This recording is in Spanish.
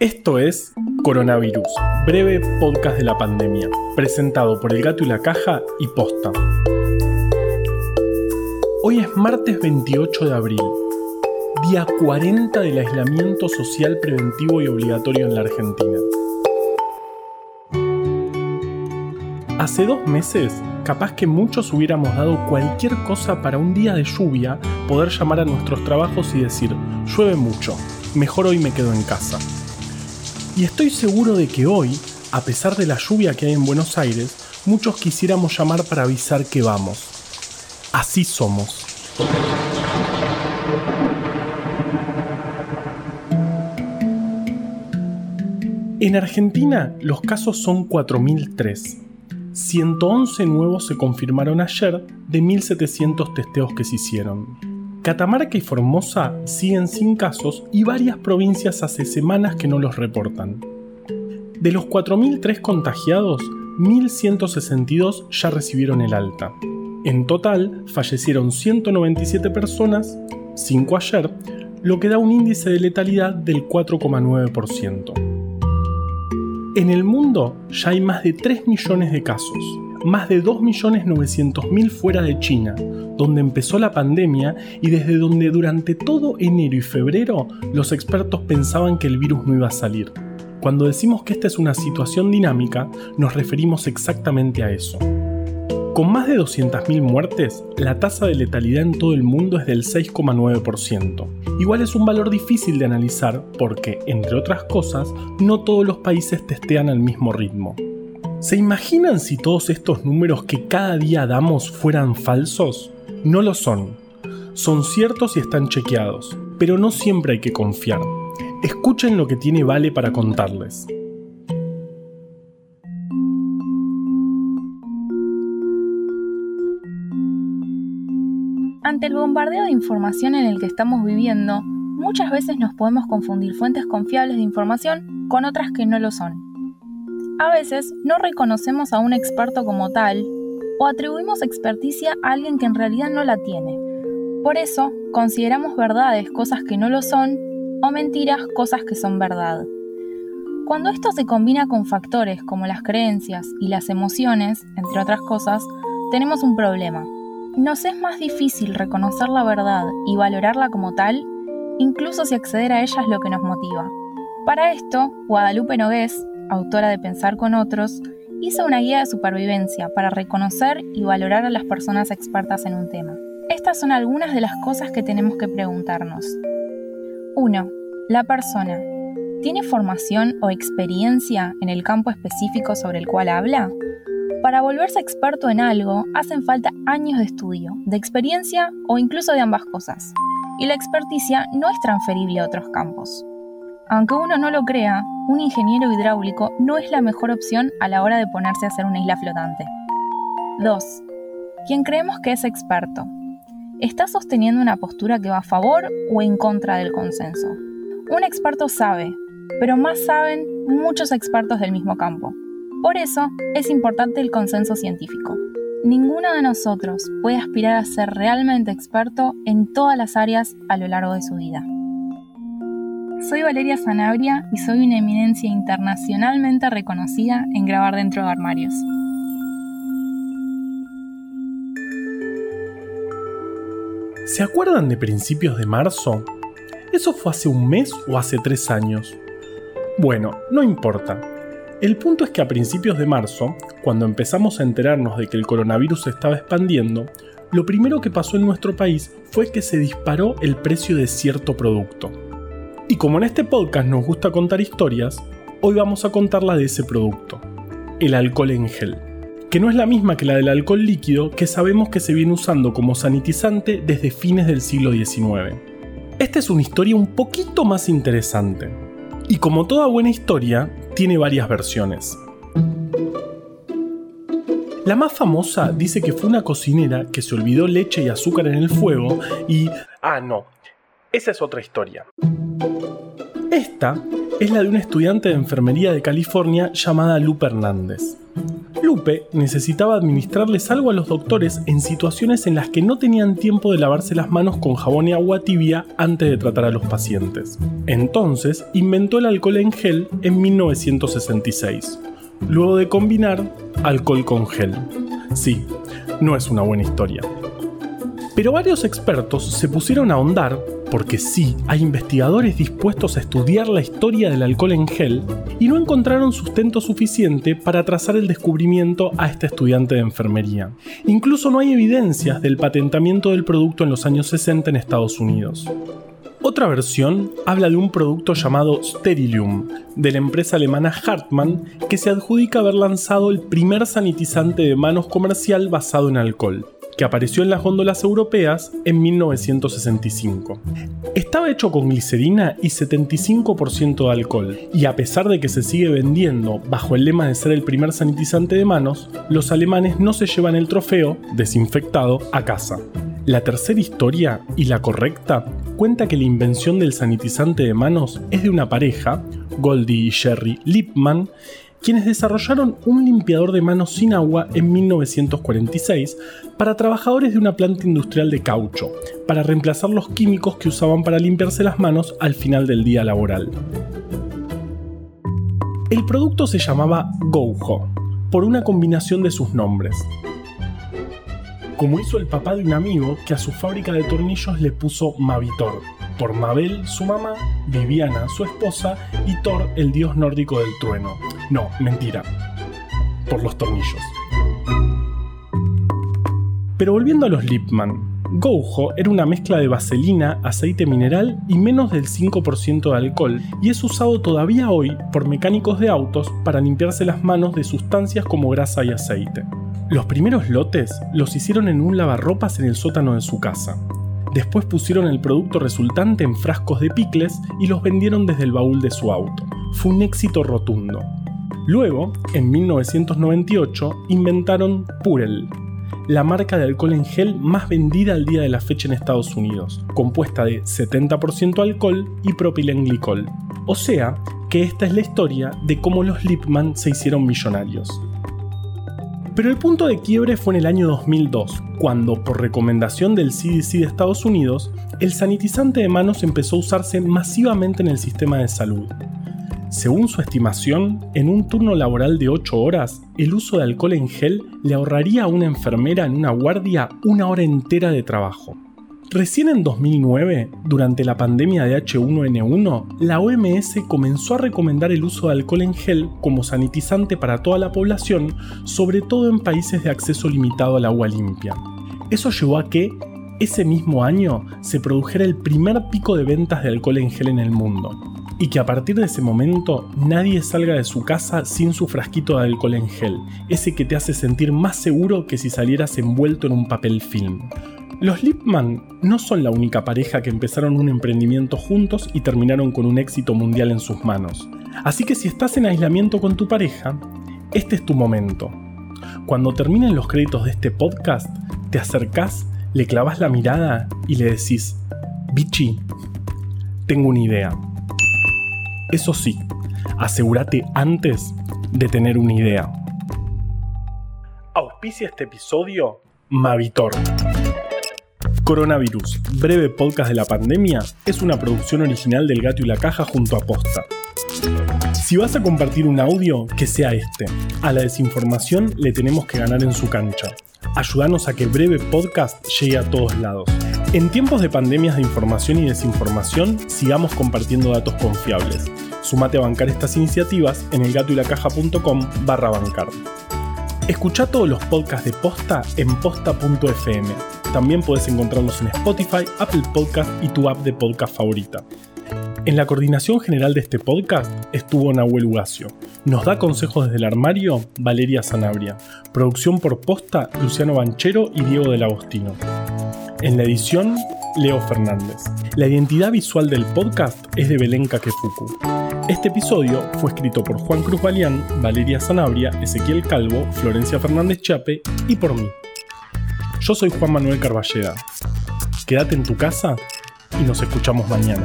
Esto es Coronavirus, breve podcast de la pandemia, presentado por El Gato y la Caja y Posta. Hoy es martes 28 de abril, día 40 del aislamiento social preventivo y obligatorio en la Argentina. Hace dos meses, capaz que muchos hubiéramos dado cualquier cosa para un día de lluvia poder llamar a nuestros trabajos y decir, llueve mucho, mejor hoy me quedo en casa. Y estoy seguro de que hoy, a pesar de la lluvia que hay en Buenos Aires, muchos quisiéramos llamar para avisar que vamos. Así somos. En Argentina los casos son 4.003. 111 nuevos se confirmaron ayer de 1.700 testeos que se hicieron. Catamarca y Formosa siguen sin casos y varias provincias hace semanas que no los reportan. De los 4.003 contagiados, 1.162 ya recibieron el alta. En total, fallecieron 197 personas, 5 ayer, lo que da un índice de letalidad del 4,9%. En el mundo ya hay más de 3 millones de casos, más de 2.900.000 fuera de China, donde empezó la pandemia y desde donde durante todo enero y febrero los expertos pensaban que el virus no iba a salir. Cuando decimos que esta es una situación dinámica, nos referimos exactamente a eso. Con más de 200.000 muertes, la tasa de letalidad en todo el mundo es del 6,9%. Igual es un valor difícil de analizar porque, entre otras cosas, no todos los países testean al mismo ritmo. ¿Se imaginan si todos estos números que cada día damos fueran falsos? No lo son. Son ciertos y están chequeados, pero no siempre hay que confiar. Escuchen lo que tiene Vale para contarles. Ante el bombardeo de información en el que estamos viviendo, muchas veces nos podemos confundir fuentes confiables de información con otras que no lo son. A veces no reconocemos a un experto como tal o atribuimos experticia a alguien que en realidad no la tiene. Por eso, consideramos verdades cosas que no lo son o mentiras cosas que son verdad. Cuando esto se combina con factores como las creencias y las emociones, entre otras cosas, tenemos un problema. Nos es más difícil reconocer la verdad y valorarla como tal, incluso si acceder a ella es lo que nos motiva. Para esto, Guadalupe Nogués, autora de Pensar con otros, hizo una guía de supervivencia para reconocer y valorar a las personas expertas en un tema. Estas son algunas de las cosas que tenemos que preguntarnos. 1. La persona. ¿Tiene formación o experiencia en el campo específico sobre el cual habla? Para volverse experto en algo hacen falta años de estudio, de experiencia o incluso de ambas cosas. Y la experticia no es transferible a otros campos. Aunque uno no lo crea, un ingeniero hidráulico no es la mejor opción a la hora de ponerse a hacer una isla flotante. 2. Quien creemos que es experto. ¿Está sosteniendo una postura que va a favor o en contra del consenso? Un experto sabe, pero más saben muchos expertos del mismo campo. Por eso es importante el consenso científico. Ninguno de nosotros puede aspirar a ser realmente experto en todas las áreas a lo largo de su vida. Soy Valeria Sanabria y soy una eminencia internacionalmente reconocida en grabar dentro de armarios. ¿Se acuerdan de principios de marzo? ¿Eso fue hace un mes o hace tres años? Bueno, no importa. El punto es que a principios de marzo, cuando empezamos a enterarnos de que el coronavirus se estaba expandiendo, lo primero que pasó en nuestro país fue que se disparó el precio de cierto producto. Y como en este podcast nos gusta contar historias, hoy vamos a contar la de ese producto, el alcohol en gel, que no es la misma que la del alcohol líquido que sabemos que se viene usando como sanitizante desde fines del siglo XIX. Esta es una historia un poquito más interesante, y como toda buena historia, tiene varias versiones. La más famosa dice que fue una cocinera que se olvidó leche y azúcar en el fuego y... Ah, no, esa es otra historia. Esta es la de una estudiante de enfermería de California llamada Lupe Hernández. Lupe necesitaba administrarles algo a los doctores en situaciones en las que no tenían tiempo de lavarse las manos con jabón y agua tibia antes de tratar a los pacientes. Entonces inventó el alcohol en gel en 1966, luego de combinar alcohol con gel. Sí, no es una buena historia. Pero varios expertos se pusieron a ahondar, porque sí, hay investigadores dispuestos a estudiar la historia del alcohol en gel, y no encontraron sustento suficiente para trazar el descubrimiento a este estudiante de enfermería. Incluso no hay evidencias del patentamiento del producto en los años 60 en Estados Unidos. Otra versión habla de un producto llamado Sterilium, de la empresa alemana Hartmann, que se adjudica haber lanzado el primer sanitizante de manos comercial basado en alcohol que apareció en las góndolas europeas en 1965. Estaba hecho con glicerina y 75% de alcohol, y a pesar de que se sigue vendiendo bajo el lema de ser el primer sanitizante de manos, los alemanes no se llevan el trofeo, desinfectado, a casa. La tercera historia, y la correcta, cuenta que la invención del sanitizante de manos es de una pareja, Goldie y Sherry Lipman, quienes desarrollaron un limpiador de manos sin agua en 1946 para trabajadores de una planta industrial de caucho, para reemplazar los químicos que usaban para limpiarse las manos al final del día laboral. El producto se llamaba Goujo, por una combinación de sus nombres. Como hizo el papá de un amigo que a su fábrica de tornillos le puso Mavitor, por Mabel, su mamá, Viviana, su esposa, y Thor, el dios nórdico del trueno. No, mentira. Por los tornillos. Pero volviendo a los Lipman, Goujo era una mezcla de vaselina, aceite mineral y menos del 5% de alcohol, y es usado todavía hoy por mecánicos de autos para limpiarse las manos de sustancias como grasa y aceite. Los primeros lotes los hicieron en un lavarropas en el sótano de su casa. Después pusieron el producto resultante en frascos de picles y los vendieron desde el baúl de su auto. Fue un éxito rotundo. Luego, en 1998, inventaron Purell, la marca de alcohol en gel más vendida al día de la fecha en Estados Unidos, compuesta de 70% alcohol y propilenglicol. O sea, que esta es la historia de cómo los Lipman se hicieron millonarios. Pero el punto de quiebre fue en el año 2002, cuando, por recomendación del CDC de Estados Unidos, el sanitizante de manos empezó a usarse masivamente en el sistema de salud. Según su estimación, en un turno laboral de 8 horas, el uso de alcohol en gel le ahorraría a una enfermera en una guardia una hora entera de trabajo. Recién en 2009, durante la pandemia de H1N1, la OMS comenzó a recomendar el uso de alcohol en gel como sanitizante para toda la población, sobre todo en países de acceso limitado al agua limpia. Eso llevó a que, ese mismo año, se produjera el primer pico de ventas de alcohol en gel en el mundo, y que a partir de ese momento nadie salga de su casa sin su frasquito de alcohol en gel, ese que te hace sentir más seguro que si salieras envuelto en un papel film. Los Lipman no son la única pareja que empezaron un emprendimiento juntos y terminaron con un éxito mundial en sus manos. Así que si estás en aislamiento con tu pareja, este es tu momento. Cuando terminen los créditos de este podcast, te acercás, le clavas la mirada y le decís, Bichi, tengo una idea. Eso sí, asegúrate antes de tener una idea. Auspicia este episodio Mavitor. Coronavirus, breve podcast de la pandemia, es una producción original del Gato y la Caja junto a Posta. Si vas a compartir un audio, que sea este. A la desinformación le tenemos que ganar en su cancha. Ayúdanos a que Breve Podcast llegue a todos lados. En tiempos de pandemias de información y desinformación, sigamos compartiendo datos confiables. Sumate a bancar estas iniciativas en elgatoylacaja.com barra bancar. Escucha todos los podcasts de Posta en posta.fm también puedes encontrarnos en Spotify, Apple Podcast y tu app de podcast favorita. En la coordinación general de este podcast estuvo Nahuel Ugacio. Nos da consejos desde el armario Valeria Sanabria. Producción por posta Luciano Banchero y Diego del Agostino. En la edición, Leo Fernández. La identidad visual del podcast es de Belén Kakefuku. Este episodio fue escrito por Juan Cruz Balián, Valeria Sanabria, Ezequiel Calvo, Florencia Fernández Chape y por mí. Yo soy Juan Manuel Carballeda. Quédate en tu casa y nos escuchamos mañana.